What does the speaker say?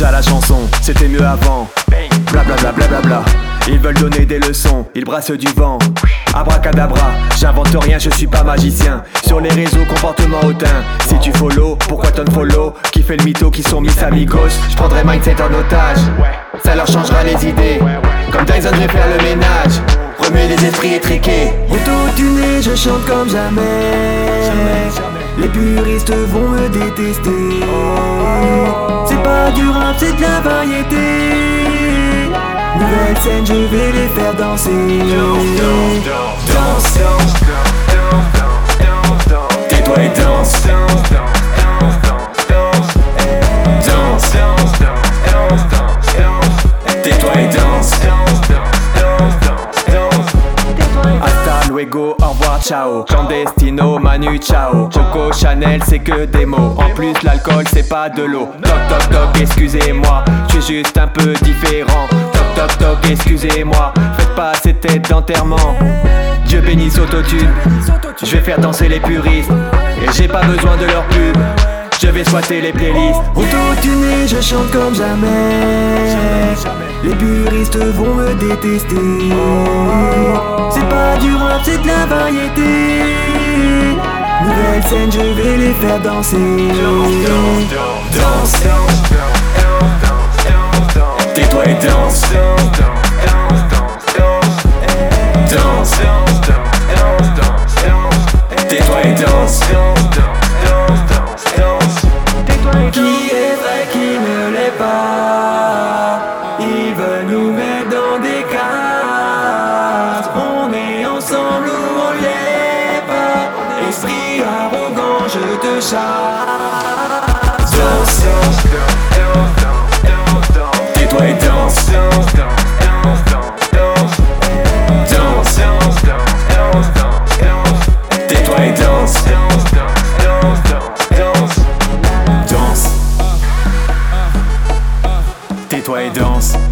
Déjà la chanson, c'était mieux avant. Blablabla, bla bla Ils veulent donner des leçons, ils brassent du vent. Abracadabra, j'invente rien, je suis pas magicien. Sur les réseaux, comportement hautain. Si tu follow, pourquoi ton follow? Qui fait le mytho, qui sont mis amigos? Je prendrai mindset en otage. Ça leur changera les idées. Comme Dyson, je vais faire le ménage. Remuer les esprits étriqués. Auto-tuné, je chante comme jamais. Les puristes vont me détester. C'est pas du rap, c'est de la variété. Nouvelle scène, je vais les faire danser. Luego, au revoir, ciao. Clandestino, Manu, ciao. Coco Chanel, c'est que des mots. En plus, l'alcool, c'est pas de l'eau. Toc, toc, toc, excusez-moi. Je suis juste un peu différent. Toc, toc, toc, excusez-moi. Faites pas cette tête d'enterrement. Dieu bénisse autotune. Je vais faire danser les puristes. Et j'ai pas besoin de leur pub. Je vais squatter les playlists. Auto-tuné, je chante comme jamais. Les puristes vont me détester. Rap, c'est de la variété. Nouvelle scène, je vais les faire danser. Danse. Tais-toi et. Danse. Esprit arrogant, je te chasse. Tais-toi et danse. Tais-toi et. Danse. Tais-toi et danse.